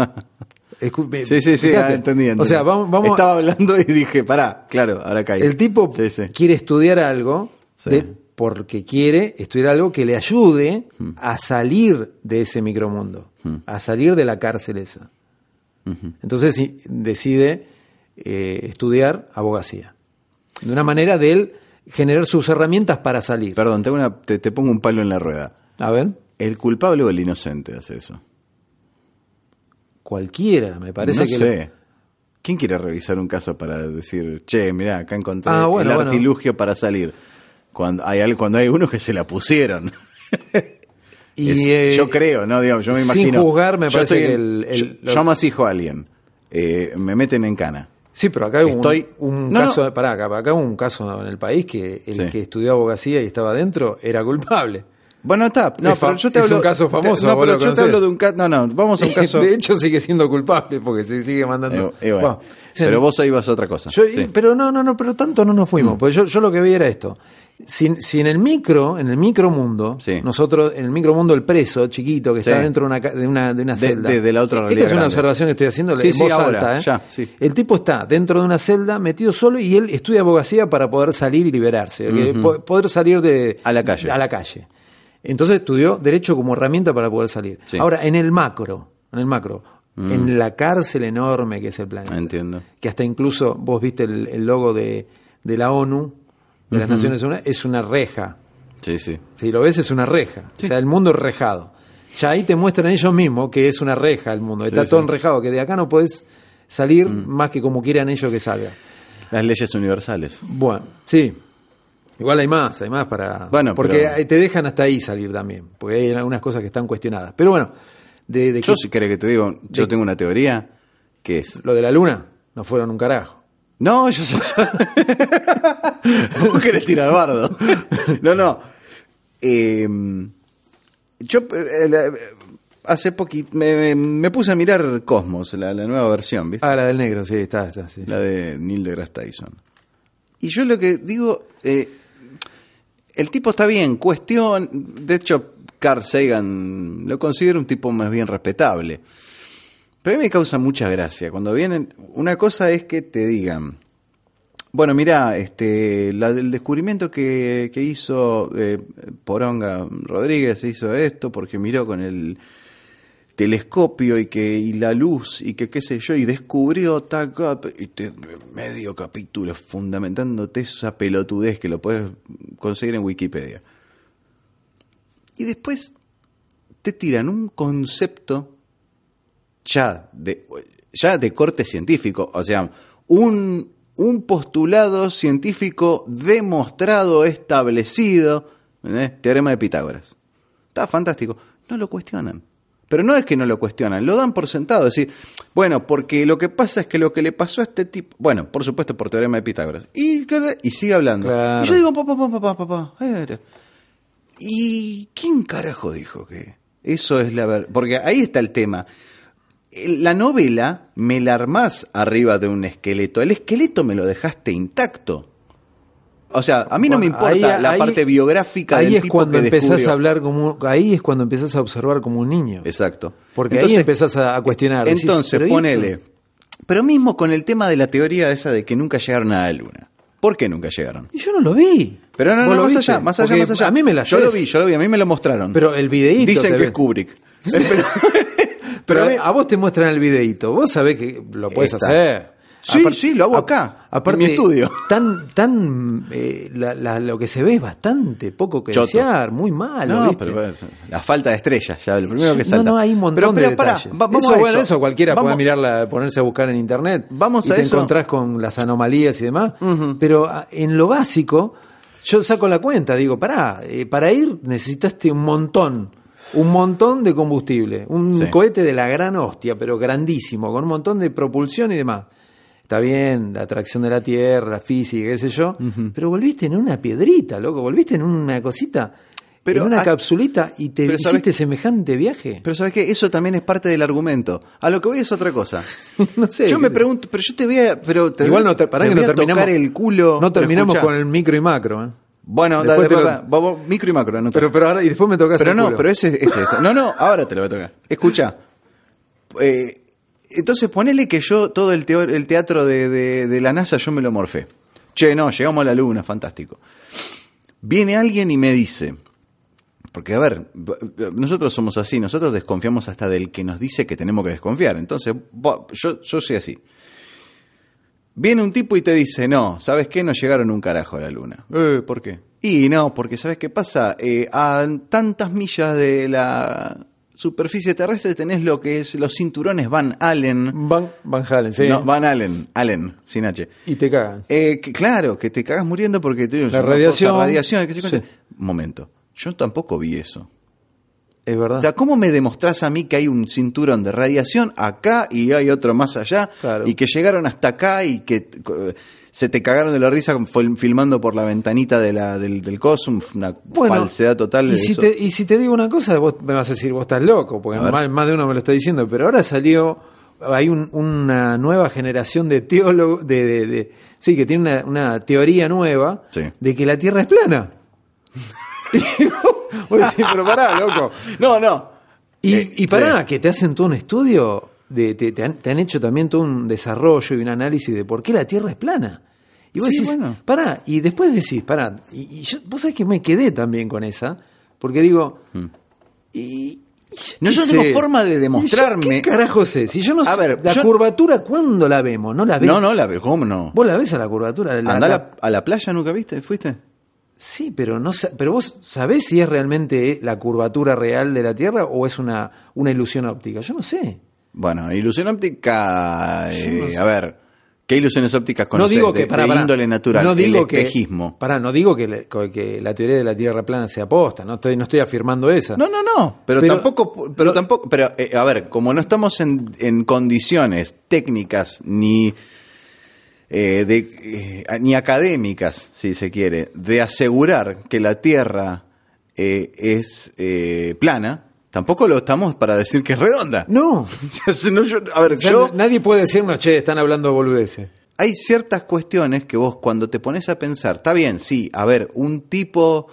Sí, sí, sí, ah, entendí, entendí. O sea, vamos, vamos Estaba hablando y dije, pará, claro, ahora caí. el tipo Sí, sí. quiere estudiar algo Sí. de- porque quiere estudiar algo que le ayude a salir de ese micromundo, a salir de la cárcel esa. Entonces decide eh, estudiar abogacía. De una manera de él generar sus herramientas para salir. Perdón, tengo una, te, te pongo un palo en la rueda. A ver, ¿El culpable o el inocente hace eso? cualquiera, me parece no que... sé. ¿Quién quiere revisar un caso para decir, che, mirá, acá encontré Ah, bueno, el bueno. artilugio para salir? Cuando hay, al- cuando hay unos que se la pusieron. [LAUGHS] Y, Es- eh, yo creo, ¿no? Digamos, yo me sin imagino. juzgar, me yo parece que el- el- yo, yo amasijo a alguien. eh, me meten en cana. Sí, pero acá hay un, Estoy- un No, caso, no. pará, acá, acá hubo un caso en el país que el Sí. que estudió abogacía y estaba adentro era culpable. Bueno, está. No, Es pero yo te es hablo. un caso famoso, te- no, pero yo te hablo de un caso. No, no, vamos a un [LAUGHS] caso. De hecho sigue siendo culpable porque se sigue mandando. Eh, eh, bueno. Bueno, sí, pero vos ahí vas a otra cosa. yo- Sí. pero no, no, no, pero tanto no nos Mm. fuimos. Porque yo, yo lo que veía era esto. Si, si en el micro, en el micromundo, Sí. nosotros, en el micromundo el preso chiquito que está Sí. dentro de una, de una, de una celda. de- de la otra Esta realidad es una grande. observación que estoy haciendo Sí, en sí, voz ahora, alta, ¿eh? ya. El tipo está dentro de una celda, metido solo, y él estudia abogacía para poder salir y liberarse, poder salir de A la calle. A la calle. Entonces estudió derecho como herramienta para poder salir. Ahora, en el macro, en el macro, en la cárcel enorme que es el planeta. Entiendo. Que hasta incluso vos viste el, el logo de, de la ONU, de las Naciones Unidas, es una reja. Sí, sí. Si lo ves, es una reja. O sea, el mundo es rejado. Ya ahí te muestran ellos mismos que es una reja el mundo. Está Sí, todo sí. enrejado, que de acá no podés salir más que como quieran ellos que salga. Las leyes universales. Bueno, sí. Igual hay más, hay más para... Bueno, porque pero- te dejan hasta ahí salir también. Porque hay algunas cosas que están cuestionadas. Pero bueno, de, de Yo, que- si querés que te digo, yo de- tengo una teoría que es. lo de la luna no fueron un carajo. No, yo sé. Vos [LAUGHS] querés tirar bardo. No, no. Eh, yo eh, la- hace poquito me, me puse a mirar Cosmos, la, la nueva versión, ¿viste? Ah, la del negro, sí, está, está, sí. La de Neil deGrasse Tyson. Y yo lo que digo, eh, el tipo está bien, cuestión, de hecho Carl Sagan lo considero un tipo más bien respetable. Pero a mí me causa mucha gracia cuando vienen, una cosa es que te digan, bueno, mira, este, la del descubrimiento que, hizo eh, Poronga Rodríguez hizo esto porque miró con el telescopio y que y la luz y que qué sé yo y descubrió taca, y medio capítulo fundamentándote esa pelotudez que lo puedes conseguir en Wikipedia. Y después te tiran un concepto ya de ya de corte científico, o sea, un un postulado científico demostrado, establecido, teorema de Pitágoras. Está fantástico, no lo cuestionan. Pero no es que no lo cuestionan, lo dan por sentado. Es decir, Bueno, porque lo que pasa es que lo que le pasó a este tipo, bueno, por supuesto por teorema de Pitágoras, y, y sigue hablando. Claro. Y yo digo, papá, papá, papá, papá, ¿y quién carajo dijo que eso es la verdad? Porque ahí está el tema. La novela me la armás arriba de un esqueleto, el esqueleto me lo dejaste intacto. O sea, a mí no me importa ahí- la ahí- parte biográfica Ahí del es tipo cuando que empezás descubrió. a hablar como ahí es cuando empezás a observar como un niño. Exacto. Porque ahí Entonces- empezás a, cuestionar. decís, Entonces, "Pero ¿y ponele. esto?". Pero mismo con el tema de la teoría esa de que nunca llegaron a la luna. ¿Por qué nunca llegaron? Y yo no lo vi. Pero no, ¿Vos no, más viste? allá, más allá, Porque más allá. A mí me la Yo lo vi, yo lo vi, a mí me lo mostraron. Pero el videíto. Dicen que es Kubrick. [LAUGHS] Pero, a mí- a vos te muestran el videíto. Vos sabés que lo puedes hacer. Sí, sí, lo hago acá, Aparte, en mi estudio. [LAUGHS] Tan, tan, eh, la- la- lo que se ve es bastante poco que Choto. desear, muy malo. No, ¿viste? pero bueno, la falta de estrellas, ya lo primero que no, salta. no, hay un montón Pero, pero de detalles. va- vamos eso, a bueno, eso. cualquiera Vamos- puede mirarla, ponerse a buscar en internet. Vamos y a te eso. encontrás con las anomalías y demás. Pero ah, en lo básico, yo saco la cuenta, digo, pará, eh, para ir necesitaste un montón. Un montón de combustible, un Sí. cohete de la gran hostia, pero grandísimo, con un montón de propulsión y demás. Está bien, la atracción de la Tierra, la física, qué sé yo, pero volviste en una piedrita, loco, volviste en una cosita, Pero en una hay- capsulita y te hiciste sabes- semejante viaje. Pero sabes que eso también es parte del argumento. A lo que voy es otra cosa. [LAUGHS] no sé. yo me sé. pregunto, pero yo te voy a, pero te Igual no te, que no terminamos. tocar el culo. No terminamos con el micro y macro, ¿eh? Bueno, Después dale, lo- va, micro y macro, anota. Pero, pero ahora, y después me tocas Pero no, culo. pero ese es este. No, no, ahora te lo voy a tocar. Escucha. Eh, entonces ponele que yo todo el, teo- el teatro de, de- de la NASA yo me lo morfé. Che, no, llegamos a la luna, fantástico. Viene alguien y me dice, porque a ver, nosotros somos así, nosotros desconfiamos hasta del que nos dice que tenemos que desconfiar. Entonces, yo, yo soy así. Viene un tipo y te dice, no, ¿sabes qué? No llegaron un carajo a la luna. Eh, ¿Por qué? Y no, porque ¿sabes qué pasa? Eh, a tantas millas de la superficie terrestre tenés lo que es los cinturones Van Allen. Van, Van Halen, sí. No, Van Allen, Allen, sin H. Y te cagan. Eh, que, claro, que te cagas muriendo porque tienes La una radiación. cosa, radiación, que se Sí. Momento, yo tampoco vi eso. Es verdad. O sea, ¿cómo me demostrás a mí que hay un cinturón de radiación acá y hay otro más allá? Claro. Y que llegaron hasta acá y que se te cagaron de la risa filmando por la ventanita de la, del, del Cosum, una falsedad total. Y si, eso. te, y si te digo una cosa, vos me vas a decir, vos estás loco, porque más, más de uno me lo está diciendo, pero ahora salió, hay un- una nueva generación de teólogos, de, de- de- sí, que tiene una, una teoría nueva Sí. de que la Tierra es plana. Y vos, decís, pero pará, loco. No, no. Y, Eh, y pará, sí. que te hacen todo un estudio, de, te, te han, te han hecho también todo un desarrollo y un análisis de por qué la Tierra es plana. Y vos Sí, decís, bueno. pará, y después decís, pará, y, y yo, vos sabés que me quedé también con esa, porque digo, y, y No, yo no tengo forma de ¿Y yo demostrarme- ¿Qué carajo sé? Si yo no A sé, ver, la yo- curvatura, ¿cuándo la vemos? ¿No la ves? No, no, la veo, ¿cómo no? ¿Vos la ves a la curvatura? La- ¿Andá la, a la playa nunca viste? ¿Fuiste? Sí, pero no pero vos sabés si es realmente la curvatura real de la Tierra o es una, una ilusión óptica. Yo no sé. Bueno, ilusión óptica, eh, no sé. a ver, ¿qué ilusiones ópticas no conoces digo de, que para de índole natural? No digo el que espejismo. Pará, no digo que, le- que la teoría de la Tierra plana sea posta. No estoy no estoy afirmando esa. No, no, no, pero, Pero- tampoco, pero no- tampoco, pero eh, a ver, como no estamos en, en condiciones técnicas ni eh, de, eh, ni académicas, si se quiere, de asegurar que la Tierra eh, es eh, plana, tampoco lo estamos para decir que es redonda. No. [LAUGHS] Yo- a ver, O sea, yo nadie puede decirnos, che, están hablando de boludeces. hay ciertas cuestiones que vos cuando te pones a pensar, está bien, sí, a ver, un tipo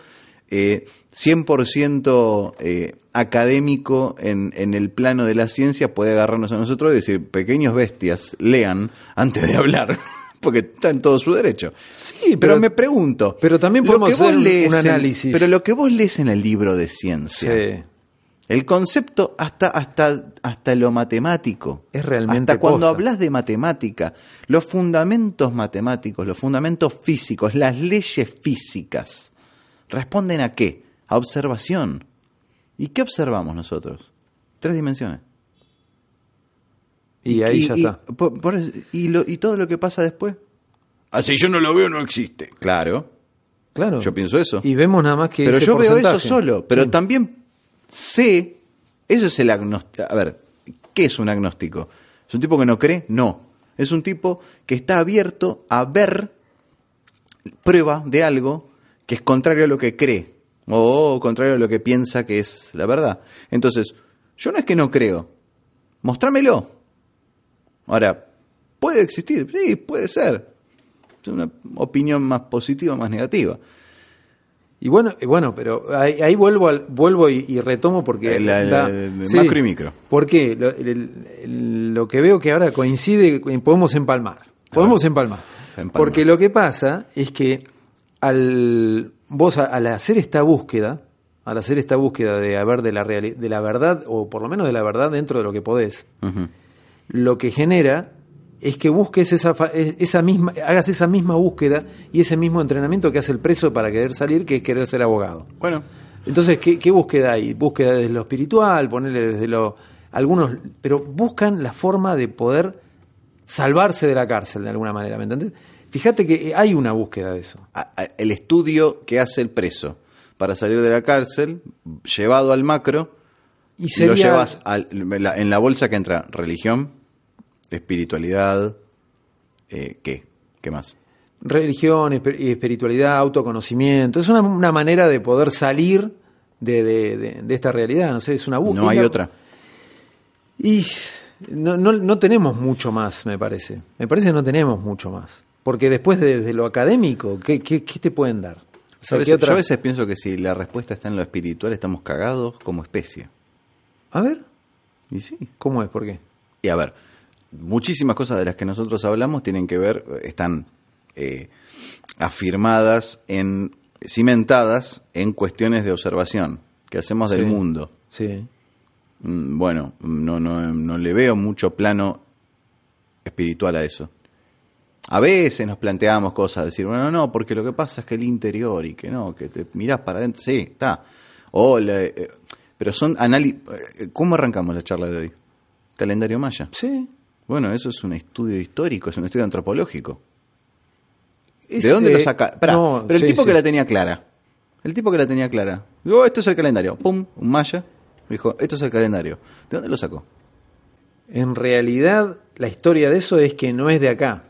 eh, 100% eh, académico en, en el plano de la ciencia puede agarrarnos a nosotros y decir, pequeños bestias, lean antes de hablar, [LAUGHS] porque está en todo su derecho. Sí, Pero, pero- me pregunto, pero también podemos hacer un- lees un en- análisis. pero lo que vos lees en el libro de ciencia, Sí. el concepto hasta, hasta, hasta lo matemático. Es realmente Hasta cuando hablas de matemática, los fundamentos matemáticos, los fundamentos físicos, las leyes físicas, ¿responden a qué? A observación. ¿Y qué observamos nosotros? Tres dimensiones. Y, ahí ya y- está. por- por- y lo- y todo lo que pasa después. Así yo no lo veo, no existe. Claro, Claro. yo pienso eso. Y vemos nada más que pero ese yo veo eso solo. Pero Sí. también sé, eso es el agnóstico. A ver, ¿qué es un agnóstico? ¿Es un tipo que no cree? No. Es un tipo que está abierto a ver prueba de algo que es contrario a lo que cree o contrario a lo que piensa que es la verdad. Entonces, yo no es que no creo, mostrámelo. Ahora, ¿puede existir? Sí, puede ser. Es una opinión más positiva o más negativa. Y bueno, y bueno, pero ahí, ahí vuelvo al, vuelvo y, y retomo porque El- el- da- el macro y micro. Porque lo, el- el- lo que veo que ahora coincide, podemos empalmar. Podemos empalmar. Empalmar. Porque lo que pasa es que al vos al hacer esta búsqueda, al hacer esta búsqueda de haber de la reali- de la verdad o por lo menos de la verdad dentro de lo que podés. Lo que genera es que busques esa, fa- esa misma, hagas esa misma búsqueda y ese mismo entrenamiento que hace el preso para querer salir, que es querer ser abogado. Bueno, Entonces, ¿qué, qué búsqueda hay? Búsqueda desde lo espiritual, ponerle desde lo... Algunos, pero buscan la forma de poder salvarse de la cárcel de alguna manera, ¿me entendés? Fíjate que hay una búsqueda de eso. el estudio que hace el preso para salir de la cárcel, llevado al macro, Y y lo llevas al- en la- en la bolsa que entra religión, espiritualidad, eh, ¿qué? ¿Qué más? religión, esp- espiritualidad, autoconocimiento. Es una, una manera de poder salir de, de- de- de esta realidad, no sé, es una búsqueda. No hay otra. Y no, no, no tenemos mucho más, me parece. Me parece que no tenemos mucho más. Porque después de, de lo académico, ¿qué, qué, qué te pueden dar? O Yo sea, a, ¿qué veces, otra- yo a veces pienso que si la respuesta está en lo espiritual, estamos cagados como especie. A ver, Y sí. ¿cómo es? ¿Por qué? Y a ver, muchísimas cosas de las que nosotros hablamos tienen que ver, están eh, afirmadas, en, cimentadas en cuestiones de observación que hacemos del Sí. mundo. Sí. Mm, Bueno, no, no, no le veo mucho plano espiritual a eso. A veces nos planteamos cosas, decir, bueno, no, porque lo que pasa es que el interior y que no, que te mirás para adentro, sí, está. O la- eh, pero son análisis. ¿Cómo arrancamos la charla de hoy? Calendario maya. Sí. Bueno, eso es un estudio histórico, es un estudio antropológico. Es, ¿De dónde eh, lo saca? Esperá, no, pero el sí, tipo sí. que la tenía clara. El tipo que la tenía clara. Digo, esto es el calendario. Pum, un maya. Dijo, esto es el calendario. ¿De dónde lo sacó? En realidad, la historia de eso es que no es de acá.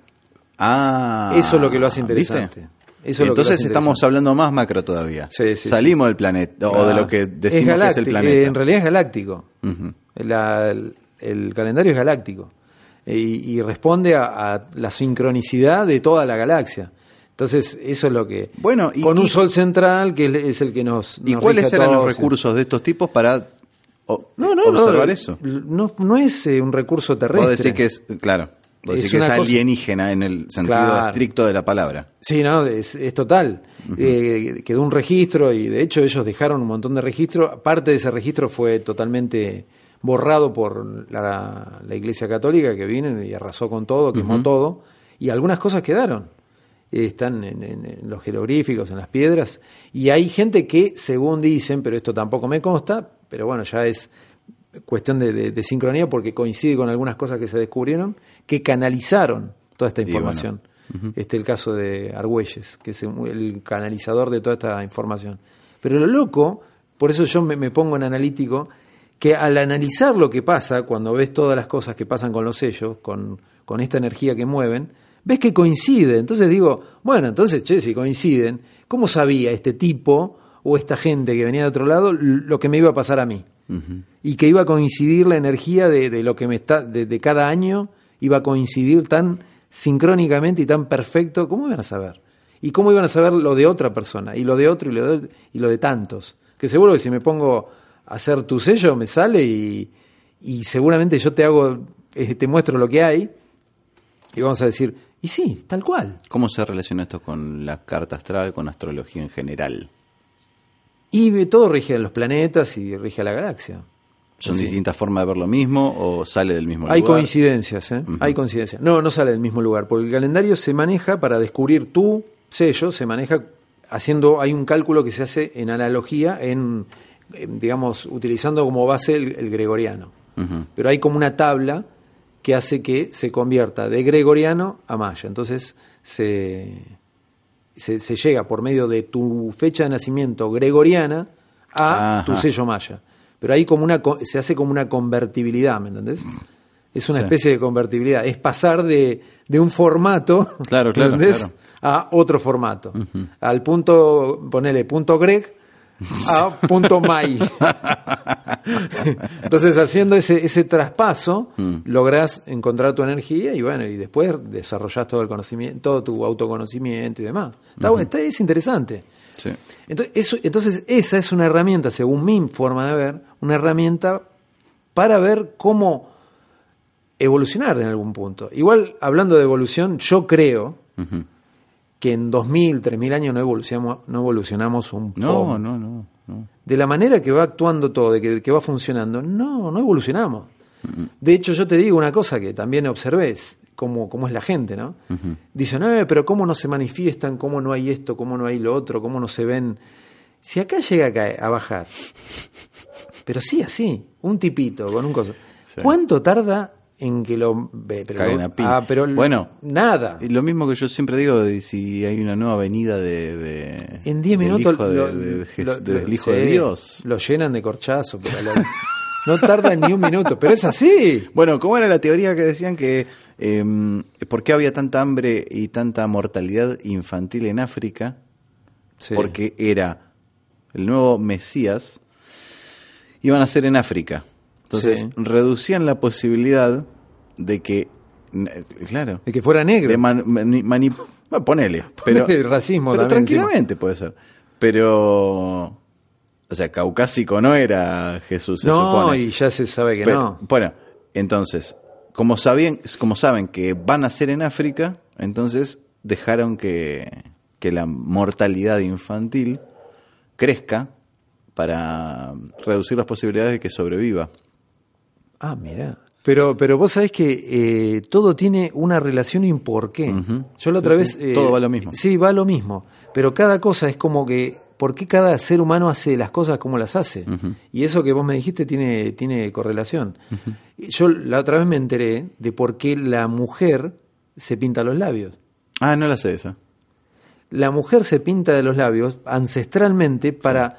Ah. Eso es lo que lo hace interesante. ¿viste? Eso Entonces estamos hablando más macro todavía. Sí, sí, Salimos del planeta, o de lo que decimos que es el planeta. eh, en realidad es galáctico. La- el, el calendario es galáctico Eh, y, y responde a, a la sincronicidad de toda la galaxia. Entonces, eso es lo que. Bueno, y- con un y- sol central que es, el que nos. ¿Y nos cuáles rige a eran los todos. recursos de estos tipos para o- No, no, observar no, eso? No, no es eh, un recurso terrestre. Vos decís que es, claro, Es que es cosa- alienígena en el sentido Claro. estricto de la palabra. Sí, no, es, es total. Eh, quedó un registro y de hecho ellos dejaron un montón de registros. Parte de ese registro fue totalmente borrado por la, la Iglesia Católica que vino y arrasó con todo, quemó todo. Y algunas cosas quedaron. Eh, Están en, en- en los jeroglíficos, en las piedras. Y hay gente que, según dicen, pero esto tampoco me consta, pero bueno, ya es cuestión de, de- de sincronía porque coincide con algunas cosas que se descubrieron, que canalizaron toda esta bueno, información. Este el caso de Argüelles, que es el- canalizador de toda esta información. Pero lo loco, por eso yo me, me pongo en analítico, que al analizar lo que pasa, cuando ves todas las cosas que pasan con los sellos, con, con esta energía que mueven, ves que coincide. Entonces digo, bueno, entonces, che, si coinciden, ¿cómo sabía este tipo o esta gente que venía de otro lado lo que me iba a pasar a mí? Y que iba a coincidir la energía de, de lo que me está, de, cada año, iba a coincidir tan sincrónicamente y tan perfecto, ¿cómo iban a saber? ¿Y cómo iban a saber lo de otra persona? Y lo de otro y lo de, y lo de tantos. Que seguro que si me pongo a hacer tu sello me sale y, y seguramente yo te hago, eh, te muestro lo que hay y vamos a decir, y sí, tal cual. ¿Cómo se relaciona esto con la carta astral, con astrología en general? Y todo rige a los planetas y rige a la galaxia. ¿Son distintas formas de ver lo mismo o sale del mismo Hay lugar? coincidencias, ¿eh? Hay coincidencias. No, no sale del mismo lugar, porque el calendario se maneja para descubrir tu sello, se maneja haciendo, hay un cálculo que se hace en analogía, en, en, digamos, utilizando como base el, el gregoriano. Pero hay como una tabla que hace que se convierta de gregoriano a maya. Entonces se, se, se llega por medio de tu fecha de nacimiento gregoriana a Ajá. tu sello maya. Pero ahí como una, se hace como una convertibilidad, ¿me entendés? Es una Sí. especie de convertibilidad. Es pasar de, de un formato Claro, claro, ¿entendés? claro. a otro formato. Al punto, ponele punto greg a punto my. Entonces, haciendo ese, ese traspaso, Mm. lográs encontrar tu energía y bueno, y después desarrollás todo el conocimiento, todo tu autoconocimiento y demás. Está, es interesante. Sí. Entonces, eso, entonces, esa es una herramienta, según mi forma de ver, una herramienta para ver cómo evolucionar en algún punto. Igual, hablando de evolución, yo creo. Que en 2000, 3000 años no evolucionamos, no evolucionamos un No, poco. no, no, no. De la manera que va actuando todo, de que, que va funcionando, no, no evolucionamos. De hecho, yo te digo una cosa que también observé, cómo, cómo es la gente, ¿no? Dicen, "Eh, pero cómo no se manifiestan, cómo no hay esto, cómo no hay lo otro, cómo no se ven. Si acá llega a, caer- a bajar, pero sí así, un tipito con un coso, Sí. ¿cuánto tarda en que lo ve? Pero ah, pero Bueno. nada. Lo mismo que yo siempre digo de si hay una nueva avenida de, de- En 10 del minutos hijo de- lo- de- de Jes- lo- del hijo de Dios. Lo llenan de corchazo, pero lo- no tarda ni un minuto, pero es así. [LAUGHS] Bueno, ¿cómo era la teoría que decían que eh, por qué había tanta hambre y tanta mortalidad infantil en África? Sí. Porque era el nuevo Mesías, iban a ser en África. Entonces Sí. reducían la posibilidad de que, claro, de que fuera negro. de man- mani- mani- bueno, [LAUGHS] ponele, pero, Ponele racismo pero también tranquilamente puede ser. Pero, o sea, caucásico no era Jesús, se no, supone. y ya se sabe que Pero, no. Bueno, entonces, como sabían, como saben que van a ser en África, entonces dejaron que, que la mortalidad infantil crezca para reducir las posibilidades de que sobreviva. Ah, mira. Pero, pero vos sabés que eh, todo tiene una relación y un porqué. Yo la otra Sí, vez... sí. eh, Todo va lo mismo. Sí, va lo mismo. Pero cada cosa es como que... ¿Por qué cada ser humano hace las cosas como las hace? Y eso que vos me dijiste tiene, tiene correlación. Yo la otra vez me enteré de por qué la mujer se pinta los labios. Ah, no la sé esa. La mujer se pinta de los labios ancestralmente para...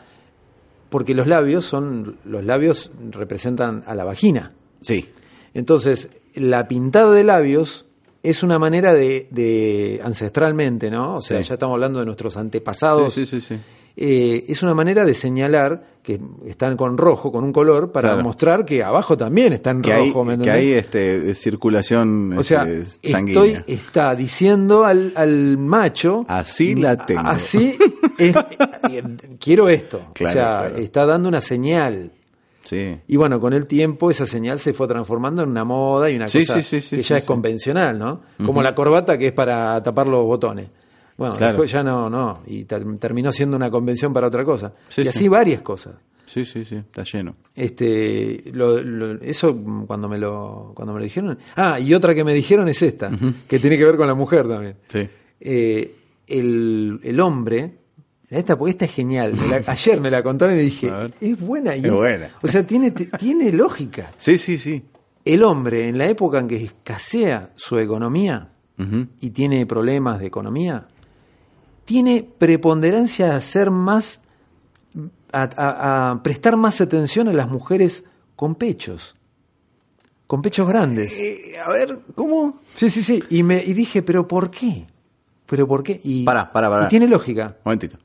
Porque los labios son... Los labios representan a la vagina. Sí. Entonces, la pintada de labios es una manera de, de ancestralmente, ¿no? O sea, Sí. ya estamos hablando de nuestros antepasados. Sí, sí, sí, sí. Eh, es una manera de señalar que están con rojo, con un color, para Claro. mostrar que abajo también está en Que hay, rojo, ¿me que hay este, circulación O sea, este, estoy, sanguínea. está diciendo al, al macho. Así la tengo. Así [LAUGHS] es- quiero esto. Claro, o sea, claro. está dando una señal. Sí. Y bueno, con el tiempo esa señal se fue transformando en una moda y una Sí, cosa sí, que ya es convencional, ¿no? Como la corbata que es para tapar los botones. Bueno, Claro. después ya no, no, y ter- terminó siendo una convención para otra cosa. Sí, y sí. así varias cosas. Sí, sí, sí, está lleno. Este, lo- lo- eso cuando me lo cuando me lo dijeron. Ah, y otra que me dijeron es esta, que tiene que ver con la mujer también. Sí. Eh, el, el hombre, esta, porque esta es genial. me la- [LAUGHS] ayer me la contaron y dije, A ver. es buena. Y Es buena. O sea, tiene, tiene lógica. [LAUGHS] Sí, sí, sí. El hombre, en la época en que escasea su economía y tiene problemas de economía, tiene preponderancia a ser más, a, a- a prestar más atención a las mujeres con pechos, con pechos grandes. Eh, a ver, ¿cómo? Sí, sí, sí. Y, me, y dije, ¿pero por qué? ¿Pero por qué? Y, Pará, pará, pará. y tiene lógica. Momentito.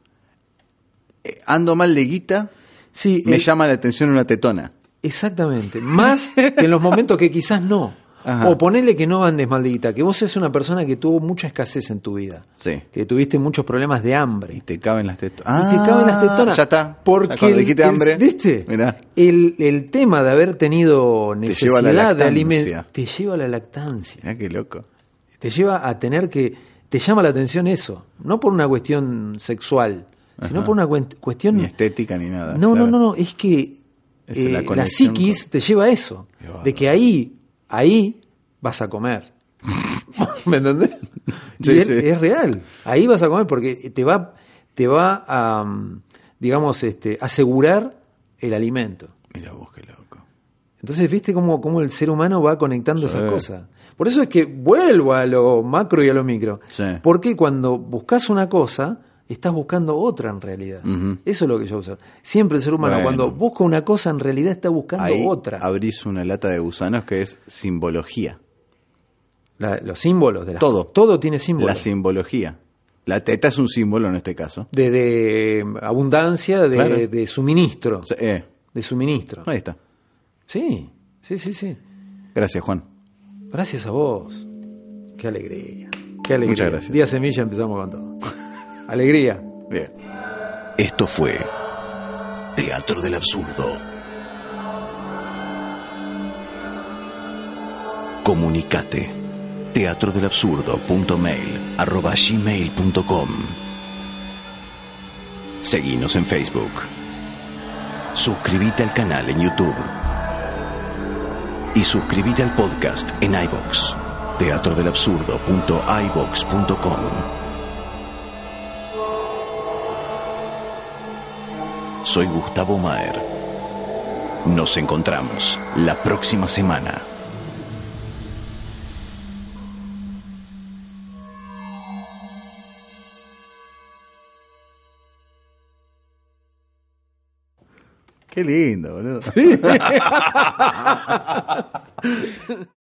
Eh, ando mal de guita, Sí, me llama la atención una tetona. Exactamente. Más que en los momentos que quizás no. Ajá. O ponele que no andes maldita, que vos seas una persona que tuvo mucha escasez en tu vida. Sí. Que tuviste muchos problemas de hambre. Y te caben las tetonas. y te caben las tetonas. Ya está. Porque Ya el- dijiste el- hambre. ¿Viste? Mirá. El, el tema de haber tenido la necesidad de alimentos te lleva a la lactancia. Mirá qué loco. Te lleva a tener que. Te llama la atención eso. No por una cuestión sexual, sino por una cuestión. Ni estética ni nada. No, claro. no, no, no. Es que Es eh, la la, conexión psiquis con- te lleva a eso. De que ahí, ahí vas a comer. [LAUGHS] ¿Me entendés? Sí, y es, sí. es real. Ahí vas a comer porque te va, te va a, mm, digamos, este, asegurar el alimento. Mira vos qué loco. Entonces, ¿viste cómo, cómo el ser humano va conectando Sí. esas cosas? Por eso es que vuelvo a lo macro y a lo micro. Porque cuando buscas una cosa, estás buscando otra en realidad. Eso es lo que yo observo. Siempre el ser humano, Bueno. cuando busca una cosa, en realidad está buscando Ahí otra. abrís una lata de gusanos que es simbología. La- los símbolos de las Todo. Todo tiene símbolos. La simbología. La teta es un símbolo en este caso. de, de abundancia, de, Claro. de suministro. Eh, De suministro. ahí está. Sí, sí, sí, sí. Gracias, Juan. Gracias a vos. Qué alegría. Qué alegría. Muchas gracias. Día Semilla empezamos con todo. alegría. Bien. Esto fue Teatro del Absurdo. Comunicate. teatrodelabsurdo.mail arroba gmail.com Seguinos en Facebook. Suscríbete al canal en YouTube. Y suscríbete al podcast en iVoox. teatrodelabsurdo.ivox.com Soy Gustavo Maer. Nos encontramos la próxima semana. Qué lindo, boludo. [LAUGHS]